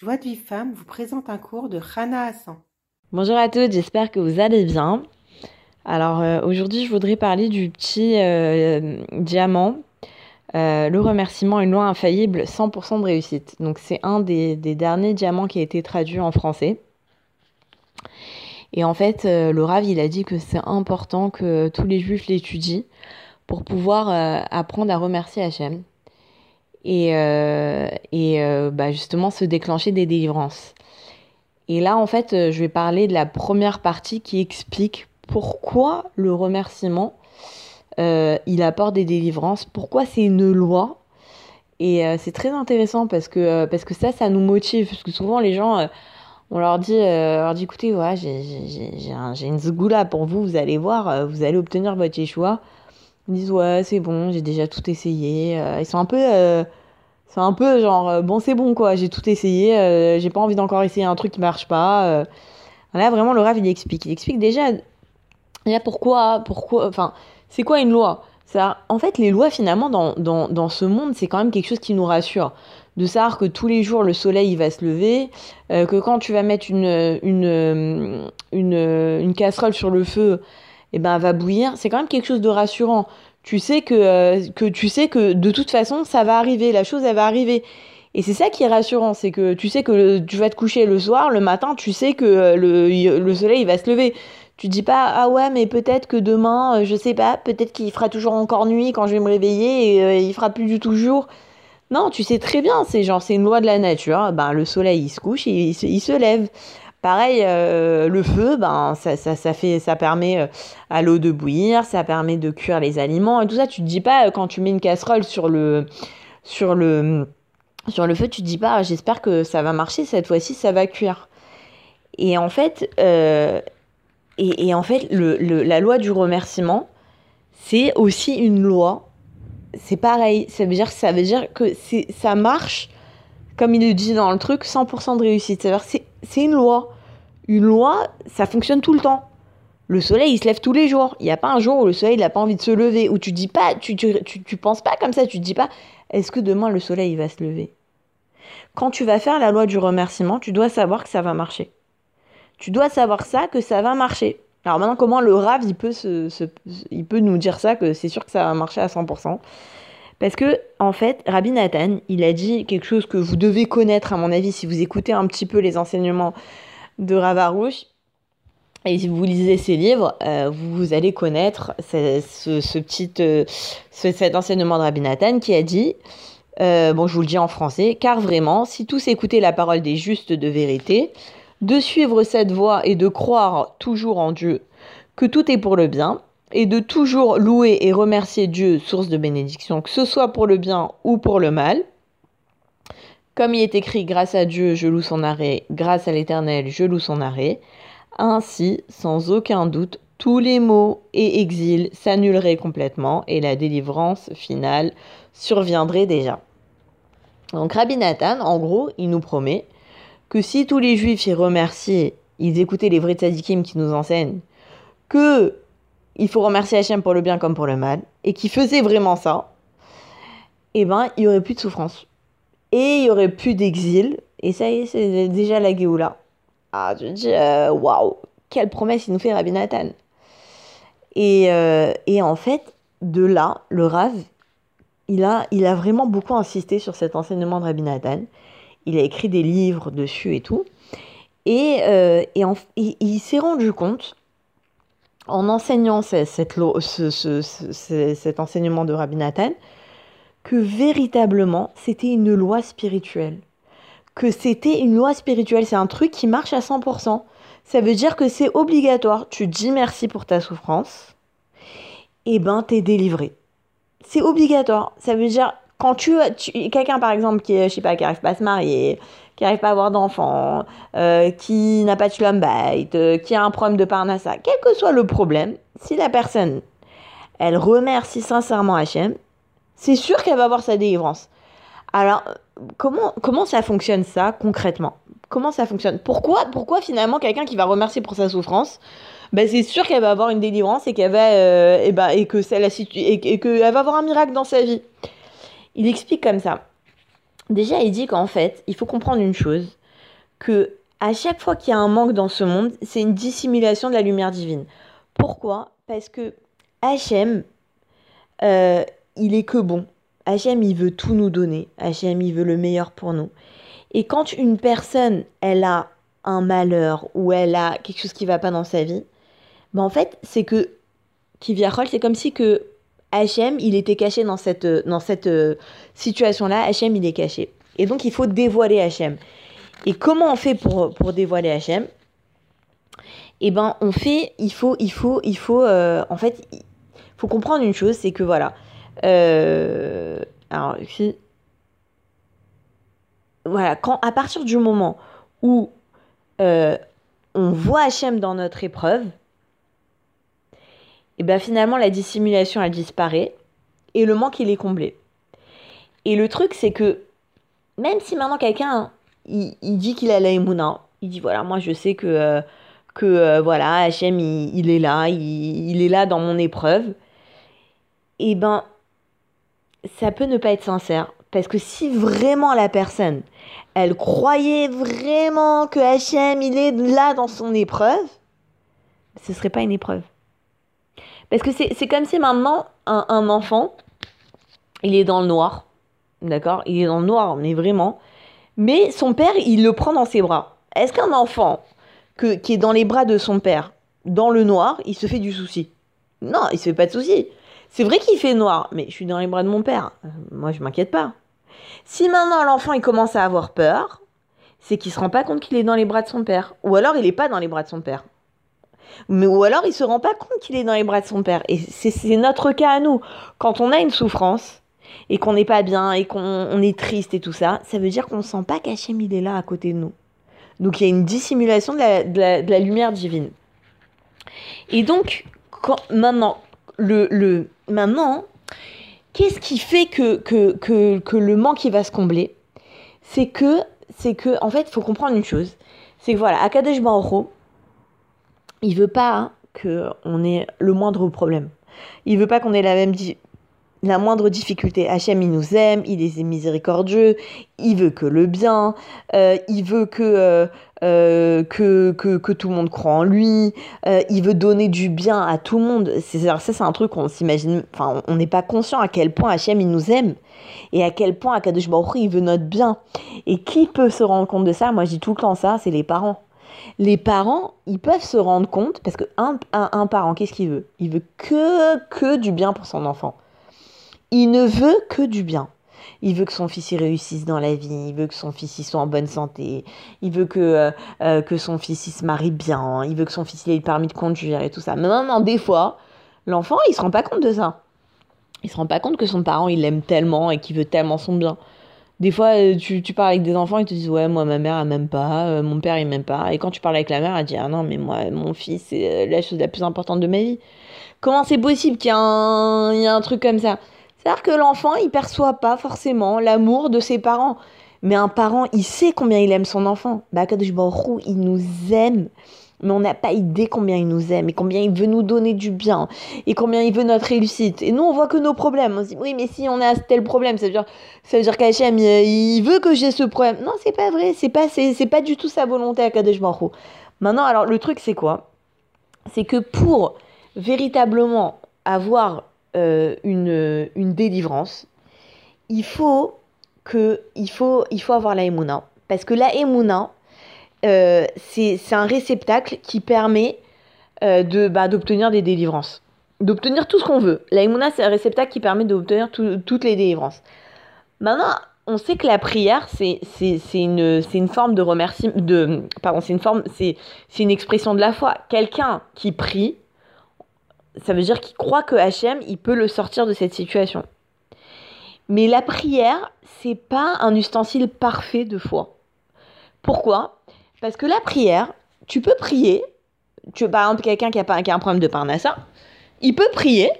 Joie de vie femme vous présente un cours de Rana Hassan. Bonjour à tous, j'espère que vous allez bien. Alors euh, aujourd'hui, je voudrais parler du petit euh, diamant, euh, le remerciement, une loi infaillible, 100% de réussite. Donc c'est un des, derniers diamants qui a été traduit en français. Et en fait, le Rav, il a dit que c'est important que tous les juifs l'étudient pour pouvoir apprendre à remercier Hachem et, euh, et euh, bah, justement se déclencher des délivrances. Et là, en fait, euh, je vais parler de la première partie qui explique pourquoi le remerciement, il apporte des délivrances, pourquoi c'est une loi. Et c'est très intéressant parce que, parce que ça, ça nous motive. Parce que souvent, les gens, on leur dit, leur dit écoutez, j'ai une zgoula pour vous, vous allez voir, vous allez obtenir votre Yeshua. Ils disent ouais c'est bon, j'ai déjà tout essayé. Euh, ils sont un peu, euh, c'est un peu genre euh, bon c'est bon quoi, j'ai tout essayé, j'ai pas envie d'encore essayer un truc qui marche pas. Là vraiment le Rav il explique, il explique déjà, pourquoi, pourquoi, enfin c'est quoi une loi? Ça, en fait, les lois, finalement, dans, dans, dans ce monde, c'est quand même quelque chose qui nous rassure. De savoir que tous les jours, le soleil il va se lever, que quand tu vas mettre une, une, une, casserole sur le feu, eh ben, va bouillir, c'est quand même quelque chose de rassurant. Tu sais que, euh, que, tu sais que de toute façon, ça va arriver, la chose, elle va arriver. Et c'est ça qui est rassurant, c'est que tu sais que tu vas te coucher le soir, le matin, tu sais que euh, le, le soleil il va se lever. Tu dis pas, ah ouais, mais peut-être que demain, euh, je sais pas, peut-être qu'il fera toujours encore nuit quand je vais me réveiller et il fera plus du tout jour. Non, tu sais très bien, c'est genre, c'est une loi de la nature. Ben, le soleil, il se couche il il se lève. Pareil, euh, le feu, ben, ça, ça, fait, ça permet euh, à l'eau de bouillir, ça permet de cuire les aliments et tout ça. Tu te dis pas, euh, quand tu mets une casserole sur le, sur le, sur le feu, tu te dis pas, j'espère que ça va marcher, cette fois-ci, ça va cuire. Et en fait, et, en fait le, la loi du remerciement, c'est aussi une loi. C'est pareil, ça veut dire, ça veut dire que ça marche comme il le dit dans le truc, 100% de réussite. C'est une loi. Une loi, ça fonctionne tout le temps. Le soleil, il se lève tous les jours. Il n'y a pas un jour où le soleil n'a pas envie de se lever, où tu dis pas, tu, tu, penses pas comme ça, tu te dis pas, est-ce que demain le soleil va se lever? Quand tu vas faire la loi du remerciement, tu dois savoir que ça va marcher. Tu dois savoir ça, que ça va marcher. Alors maintenant, comment le rave, il peut, se, il peut nous dire ça, que c'est sûr que ça va marcher à 100% parce que, en fait, Rabbi Nathan, il a dit quelque chose que vous devez connaître, à mon avis, si vous écoutez un petit peu les enseignements de Ravarouche. Et si vous lisez ses livres, euh, vous allez connaître ce, euh, cet enseignement de Rabbi Nathan qui a dit, euh, bon, je vous le dis en français, car vraiment, si tous écoutaient la parole des justes de vérité, de suivre cette voie et de croire toujours en Dieu, que tout est pour le bien, et de toujours louer et remercier Dieu, source de bénédiction, que ce soit pour le bien ou pour le mal. Comme il est écrit, grâce à Dieu, je loue son arrêt, grâce à l'Éternel, je loue son arrêt. Ainsi, sans aucun doute, tous les maux et exils s'annuleraient complètement et la délivrance finale surviendrait déjà. Donc Rabbi Nathan, en gros, il nous promet que si tous les juifs y remerciaient, ils écoutaient les vrais tzadikim qui nous enseignent, que il faut remercier Hachem pour le bien comme pour le mal, et qui faisait vraiment ça, eh ben, il y aurait plus de souffrance. Et il y aurait plus d'exil, et ça y est, c'est déjà la Géoula. Ah, je dis, euh, waouh, quelle promesse il nous fait Rabbi Nathan. Et, euh, et en fait, de là, le Rav, il a, il a vraiment beaucoup insisté sur cet enseignement de Rabbi Nathan. Il a écrit des livres dessus et tout. Et, euh, et, il s'est rendu compte en enseignant cet enseignement de Rabbi Nathan, que véritablement c'était une loi spirituelle. Que c'était une loi spirituelle, c'est un truc qui marche à 100%. Ça veut dire que c'est obligatoire. Tu dis merci pour ta souffrance, et ben t'es délivré. C'est obligatoire. Ça veut dire quand tu, tu quelqu'un par exemple qui je sais pas qui arrive pas à se marier, qui n'arrive pas à avoir d'enfants, euh, qui n'a pas de schlumbite, euh, qui a un problème de parnassa, quel que soit le problème, si la personne, elle remercie sincèrement Hachem, c'est sûr qu'elle va avoir sa délivrance. Alors, comment, comment ça fonctionne ça concrètement? Comment ça fonctionne? Pourquoi, pourquoi finalement quelqu'un qui va remercier pour sa souffrance, ben c'est sûr qu'elle va avoir une délivrance et qu'elle va euh, et, ben, et que ça la et, et qu'elle va avoir un miracle dans sa vie? Il explique comme ça. Déjà, il dit qu'en fait, il faut comprendre une chose, que à chaque fois qu'il y a un manque dans ce monde, c'est une dissimulation de la lumière divine. Pourquoi? Parce que Hachem, euh, il est que bon. Hachem, il veut tout nous donner. Hachem, il veut le meilleur pour nous. Et quand une personne, elle a un malheur ou elle a quelque chose qui va pas dans sa vie, ben en fait, c'est que Kiviachol, c'est comme si que Hachem, il était caché dans cette, cette euh, situation-là. Hachem, il est caché. Et donc, il faut dévoiler Hachem. Et comment on fait pour, dévoiler Hachem Eh ben, on fait, il faut, il faut, il faut, euh, en fait, il faut comprendre une chose, c'est que voilà. Euh, alors, si. Voilà, quand, à partir du moment où euh, on voit Hachem dans notre épreuve, et bien finalement la dissimulation elle disparaît et le manque il est comblé. Et le truc c'est que même si maintenant quelqu'un il, dit qu'il a la il dit voilà moi je sais que euh, que euh, voilà Hachem il, est là, il, est là dans mon épreuve, et ben ça peut ne pas être sincère parce que si vraiment la personne elle croyait vraiment que Hachem il est là dans son épreuve, ce serait pas une épreuve. Parce que c'est comme si maintenant, un, enfant, il est dans le noir. D'accord? Il est dans le noir, mais vraiment. Mais son père, il le prend dans ses bras. Est-ce qu'un enfant que, qui est dans les bras de son père, dans le noir, il se fait du souci? Non, il se fait pas de souci. C'est vrai qu'il fait noir, mais je suis dans les bras de mon père. Euh, moi, je m'inquiète pas. Si maintenant l'enfant il commence à avoir peur, c'est qu'il se rend pas compte qu'il est dans les bras de son père, ou alors il n'est pas dans les bras de son père. Mais, ou alors il se rend pas compte qu'il est dans les bras de son père. Et c'est notre cas à nous. Quand on a une souffrance et qu'on n'est pas bien et qu'on est triste et tout ça, ça veut dire qu'on ne sent pas qu'Hachem il est là à côté de nous. Donc il y a une dissimulation de la, lumière divine. Et donc, maintenant, le, le, qu'est-ce qui fait que, que, que, que, le manque il va se combler? C'est que, c'est que, en fait, il faut comprendre une chose. C'est que voilà, Akadesh Baruch il veut pas qu'on ait le moindre problème. Il veut pas qu'on ait la même la moindre difficulté. Hachem, il nous aime, il est miséricordieux, il veut que le bien, euh, il veut que, euh, euh, que, que, que, tout le monde croit en lui, il veut donner du bien à tout le monde. C'est, ça, c'est un truc qu'on s'imagine, enfin, on n'est pas conscient à quel point Hachem, il nous aime et à quel point Akadosh Baruch il veut notre bien. Et qui peut se rendre compte de ça? Moi, je dis tout le temps ça, c'est les parents les parents, ils peuvent se rendre compte, parce qu'un un, parent, qu'est-ce qu'il veut? Il veut que, que du bien pour son enfant. Il ne veut que du bien. Il veut que son fils y réussisse dans la vie, il veut que son fils y soit en bonne santé, il veut que, euh, euh, que son fils y se marie bien, il veut que son fils ait le permis de conduire et tout ça. Mais non, des fois, l'enfant, il se rend pas compte de ça. Il se rend pas compte que son parent, il l'aime tellement et qu'il veut tellement son bien. Des fois, euh, tu, parles avec des enfants, ils te disent Ouais, moi, ma mère, elle m'aime pas, euh, mon père, il m'aime pas. Et quand tu parles avec la mère, elle dit Ah non, mais moi, mon fils, c'est euh, la chose la plus importante de ma vie. Comment c'est possible qu'il y, ait un, y a un truc comme ça? C'est-à-dire que l'enfant, il perçoit pas forcément l'amour de ses parents. Mais un parent, il sait combien il aime son enfant. Bah, il nous aime mais on n'a pas idée combien il nous aime et combien il veut nous donner du bien et combien il veut notre réussite. Et nous, on voit que nos problèmes. On se dit, oui, mais si on a tel problème, ça veut dire, ça dire qu'Hachem, il veut que j'ai ce problème. Non, c'est pas vrai. C'est pas, c'est, pas du tout sa volonté à Kadesh Baruch Maintenant, alors, le truc, c'est quoi? C'est que pour véritablement avoir euh, une, une délivrance, il faut que, il faut, il faut avoir la Emouna. Parce que la Emouna, euh, c'est un réceptacle qui permet euh, de bah, d'obtenir des délivrances. D'obtenir tout ce qu'on veut. La c'est un réceptacle qui permet d'obtenir toutes les délivrances. Maintenant, on sait que la prière, c'est une, une forme de remerciement. De, pardon, c'est une forme, c'est une expression de la foi. Quelqu'un qui prie, ça veut dire qu'il croit que Hachem, il peut le sortir de cette situation. Mais la prière, c'est pas un ustensile parfait de foi. Pourquoi? Parce que la prière, tu peux prier. Tu, par exemple, quelqu'un qui a, qui a un problème de parnassa, il peut prier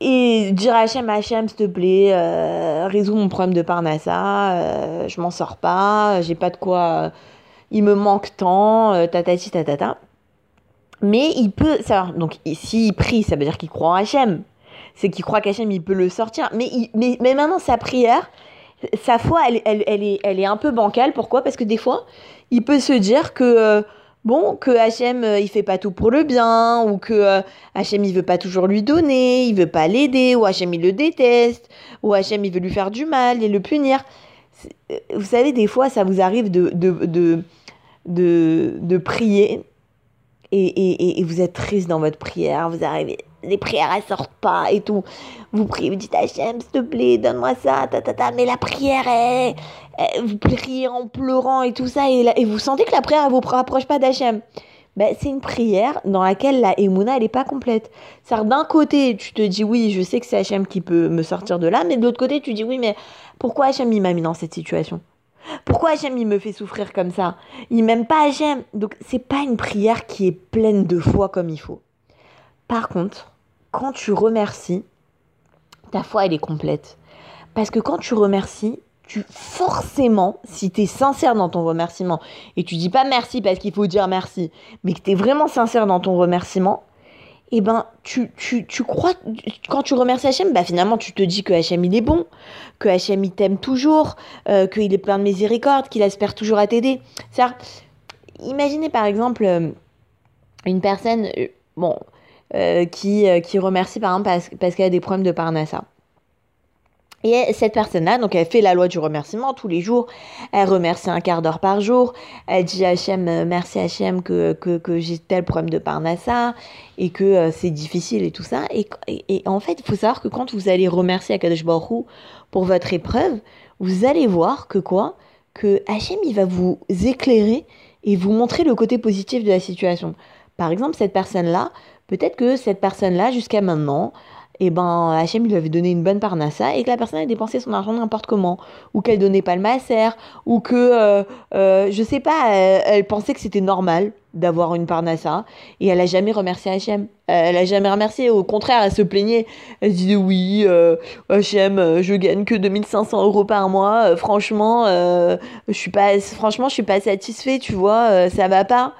et dire à Hachem, Hachem, s'il te plaît, euh, résous mon problème de parnassa, euh, je m'en sors pas, j'ai pas de quoi, euh, il me manque tant, euh, tatati tatata. Mais il peut, ça, donc s'il prie, ça veut dire qu'il croit en Hachem. C'est qu'il croit qu'Hachem, il peut le sortir. Mais, mais, mais maintenant, sa prière, sa foi, elle, elle, elle, est, elle est un peu bancale. Pourquoi? Parce que des fois, il peut se dire que, euh, bon, que Hachem, euh, il fait pas tout pour le bien, ou que euh, Hachem, il veut pas toujours lui donner, il veut pas l'aider, ou Hachem, il le déteste, ou Hachem, il veut lui faire du mal et le punir. Vous savez, des fois, ça vous arrive de, de, de, de, de prier et, et, et, vous êtes triste dans votre prière, vous arrivez, les prières elles sortent pas et tout. Vous priez, vous dites Hachem, s'il te plaît, donne-moi ça, ta, ta, ta, mais la prière, est, vous priez en pleurant et tout ça, et, vous sentez que la prière, elle vous rapproche pas d'Hachem. Ben, c'est une prière dans laquelle la Emouna, elle n'est pas complète. cest d'un côté, tu te dis, oui, je sais que c'est Hachem qui peut me sortir de là, mais de l'autre côté, tu dis, oui, mais pourquoi Hachem, il m'a mis dans cette situation? Pourquoi Hachem il me fait souffrir comme ça? Il m'aime pas Hachem. Donc c'est pas une prière qui est pleine de foi comme il faut. Par contre, quand tu remercies, ta foi elle est complète. Parce que quand tu remercies, tu forcément, si tu es sincère dans ton remerciement, et tu dis pas merci parce qu'il faut dire merci, mais que tu es vraiment sincère dans ton remerciement, eh ben, tu, tu, tu crois, quand tu remercies Hachem, bah finalement, tu te dis que Hachem, il est bon, que Hachem, il t'aime toujours, euh, qu'il est plein de miséricorde, qu'il espère toujours à t'aider. cest imaginez par exemple euh, une personne, euh, bon, qui, remercie par exemple parce, qu'elle a des problèmes de parnassa. Et cette personne-là, donc elle fait la loi du remerciement tous les jours, elle remercie un quart d'heure par jour, elle dit à euh, merci Hachem que, que, j'ai tel problème de Parnassa et que euh, c'est difficile et tout ça. Et, et, en fait, il faut savoir que quand vous allez remercier Akadosh Baruch pour votre épreuve, vous allez voir que quoi? Que Hachem, il va vous éclairer et vous montrer le côté positif de la situation. Par exemple, cette personne-là, peut-être que cette personne-là, jusqu'à maintenant, eh ben Hachem lui avait donné une bonne parnassa et que la personne a dépensé son argent n'importe comment. Ou qu'elle donnait pas le masser ou que euh, euh, je sais pas elle, pensait que c'était normal d'avoir une parnassa et elle a jamais remercié Hachem. Elle a jamais remercié au contraire elle se plaignait. Elle disait oui euh, Hachem je gagne que 2500 euros par mois. Franchement je suis pas franchement je suis pas satisfait tu vois ça va pas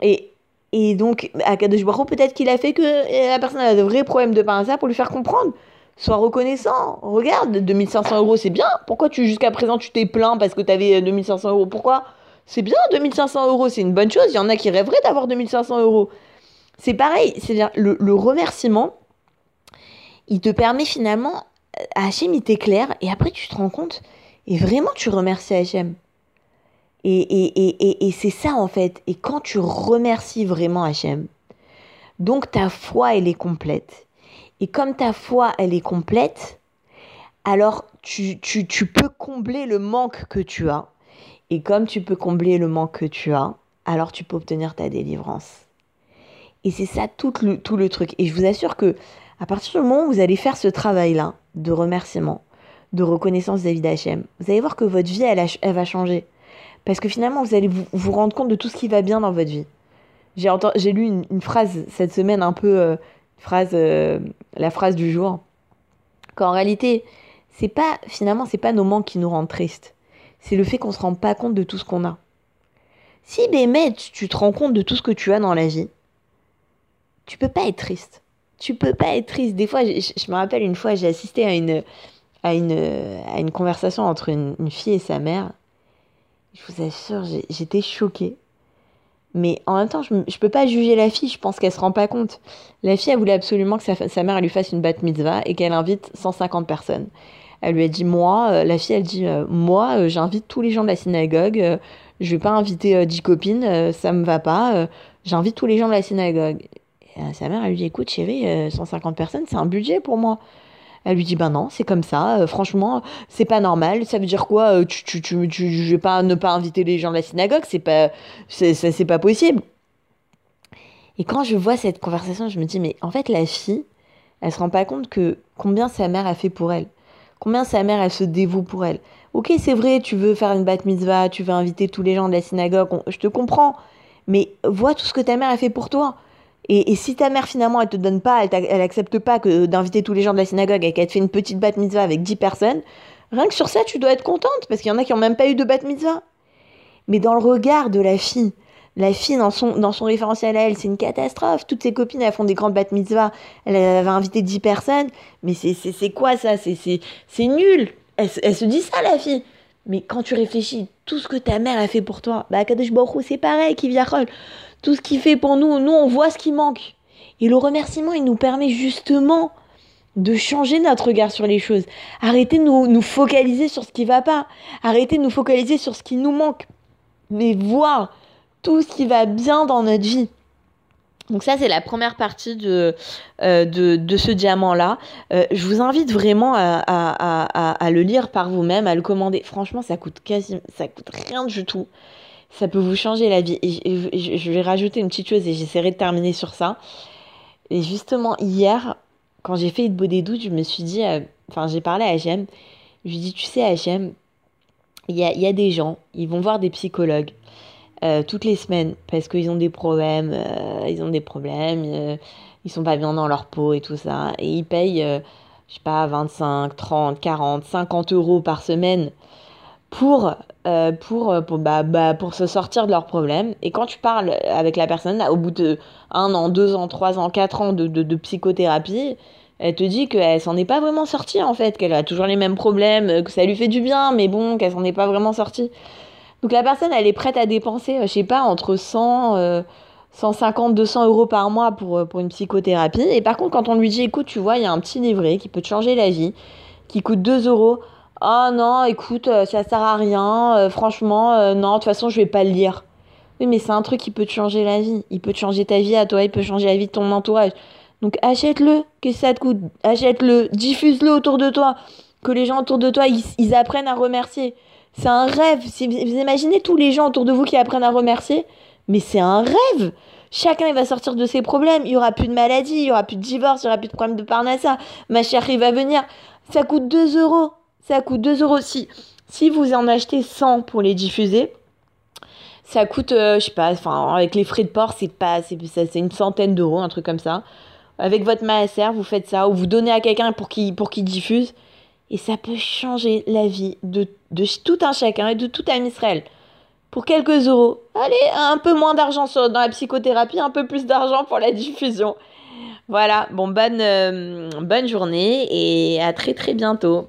et et donc, à Kadosh peut-être qu'il a fait que la personne a de vrais problèmes de ça pour lui faire comprendre. Sois reconnaissant. Regarde, 2500 euros, c'est bien. Pourquoi tu jusqu'à présent tu t'es plaint parce que tu avais 2500 euros? Pourquoi? C'est bien, 2500 euros, c'est une bonne chose. Il y en a qui rêveraient d'avoir 2500 euros. C'est pareil, c'est-à-dire le, le, remerciement, il te permet finalement, Hachem, il t'éclaire, et après tu te rends compte, et vraiment tu remercies Hachem. Et, et, et, et c'est ça en fait. Et quand tu remercies vraiment Hachem, donc ta foi, elle est complète. Et comme ta foi, elle est complète, alors tu, tu, tu peux combler le manque que tu as. Et comme tu peux combler le manque que tu as, alors tu peux obtenir ta délivrance. Et c'est ça tout le, tout le truc. Et je vous assure que à partir du moment où vous allez faire ce travail-là de remerciement, de reconnaissance vis d'Hachem, vous allez voir que votre vie, elle, elle va changer. Parce que finalement, vous allez vous, vous, rendre compte de tout ce qui va bien dans votre vie. J'ai, j'ai lu une, phrase cette semaine, un peu euh, phrase, euh, la phrase du jour, qu'en réalité, c'est pas finalement, c'est pas nos manques qui nous rendent tristes. C'est le fait qu'on se rend pas compte de tout ce qu'on a. Si mais tu te rends compte de tout ce que tu as dans la vie, tu peux pas être triste. Tu peux pas être triste. Des fois, je, je me rappelle une fois, j'ai assisté à une, à une, à une conversation entre une fille et sa mère. Je vous assure, j'étais choquée. Mais en même temps, je ne peux pas juger la fille, je pense qu'elle se rend pas compte. La fille, elle voulait absolument que sa, mère lui fasse une bat mitzvah et qu'elle invite 150 personnes. Elle lui a dit, moi, euh, la fille, elle dit, euh, moi, euh, j'invite tous les gens de la synagogue, je vais pas inviter 10 copines, ça me va pas, j'invite tous les gens de la synagogue. Sa mère, elle lui dit, écoute, chérie, 150 personnes, c'est un budget pour moi. Elle lui dit ben non, c'est comme ça. Euh, franchement, c'est pas normal. Ça veut dire quoi euh, tu, tu, tu, tu, Je vais pas ne pas inviter les gens de la synagogue. C'est pas, c'est pas possible. Et quand je vois cette conversation, je me dis mais en fait la fille, elle se rend pas compte que combien sa mère a fait pour elle, combien sa mère elle se dévoue pour elle. Ok, c'est vrai, tu veux faire une bat mitzvah, tu veux inviter tous les gens de la synagogue, je te comprends. Mais vois tout ce que ta mère a fait pour toi. Et, si ta mère finalement elle te donne pas, elle, elle accepte pas que d'inviter tous les gens de la synagogue et qu'elle te fait une petite bat mitzvah avec 10 personnes, rien que sur ça tu dois être contente parce qu'il y en a qui ont même pas eu de bat mitzvah. Mais dans le regard de la fille, la fille dans son, référentiel à elle, c'est une catastrophe. Toutes ses copines elles font des grandes bat mitzvahs, elle, avait invité 10 personnes, mais c'est quoi ça? C'est nul. elle, se dit ça, la fille. Mais quand tu réfléchis, tout ce que ta mère a fait pour toi, bah, Kadesh Baruch c'est pareil, qui vient Tout ce qu'il fait pour nous, nous, on voit ce qui manque. Et le remerciement, il nous permet justement de changer notre regard sur les choses. Arrêtez de nous, nous focaliser sur ce qui va pas. Arrêtez de nous focaliser sur ce qui nous manque. Mais voir tout ce qui va bien dans notre vie. Donc ça, c'est la première partie de, euh, de, ce diamant-là. Euh, je vous invite vraiment à, le lire par vous-même, à le commander. Franchement, ça coûte quasi, ça coûte rien du tout. Ça peut vous changer la vie. Et, je vais rajouter une petite chose et j'essaierai de terminer sur ça. Et justement, hier, quand j'ai fait beau des doutes, je me suis dit, euh, enfin, j'ai parlé à HM. Je lui ai dit, tu sais, HM, il y a, y a des gens, ils vont voir des psychologues euh, toutes les semaines parce qu'ils ont des problèmes, euh, ils ont des problèmes, ils sont pas bien dans leur peau et tout ça. Et ils payent, je sais pas, 25, 30, 40, 50 euros par semaine pour, pour, pour, bah, bah, pour se sortir de leurs problèmes. Et quand tu parles avec la personne, au bout de un an, deux ans, trois ans, quatre ans de, de, psychothérapie, elle te dit qu'elle s'en est pas vraiment sortie en fait, qu'elle a toujours les mêmes problèmes, que ça lui fait du bien, mais bon, qu'elle s'en est pas vraiment sortie. Donc la personne, elle est prête à dépenser, euh, je sais pas, entre 100, 150, 200 euros par mois pour, euh, pour une psychothérapie. Et par contre, quand on lui dit, écoute, tu vois, il y a un petit livret qui peut te changer la vie, qui coûte 2 euros. Ah non, écoute, euh, ça sert à rien, franchement, non, de toute façon, je vais pas le lire. Oui, mais c'est un truc qui peut te changer la vie. Il peut te changer ta vie à toi, il peut changer la vie de ton entourage. Donc achète-le, que ça te coûte Achète-le, diffuse-le autour de toi. Que les gens autour de toi, ils apprennent à remercier. C'est un rêve. Vous imaginez tous les gens autour de vous qui apprennent à remercier, mais c'est un rêve. Chacun il va sortir de ses problèmes. Il y aura plus de maladie, il y aura plus de divorce, il y aura plus de problème de parnassa. Ma chérie va venir. Ça coûte 2 euros. Ça coûte 2 euros. Si, si vous en achetez 100 pour les diffuser, ça coûte, euh, je sais pas, enfin, avec les frais de port, c'est pas, c'est, c'est une centaine d'euros, un truc comme ça. Avec votre maaser, vous faites ça, ou vous donnez à quelqu'un pour qu'il, pour qu'il diffuse. Et ça peut changer la vie de, de tout un chacun et de tout un Israël. Pour quelques euros. Allez, un peu moins d'argent dans la psychothérapie, un peu plus d'argent pour la diffusion. Voilà, bon, bonne, euh, bonne journée et à très très bientôt.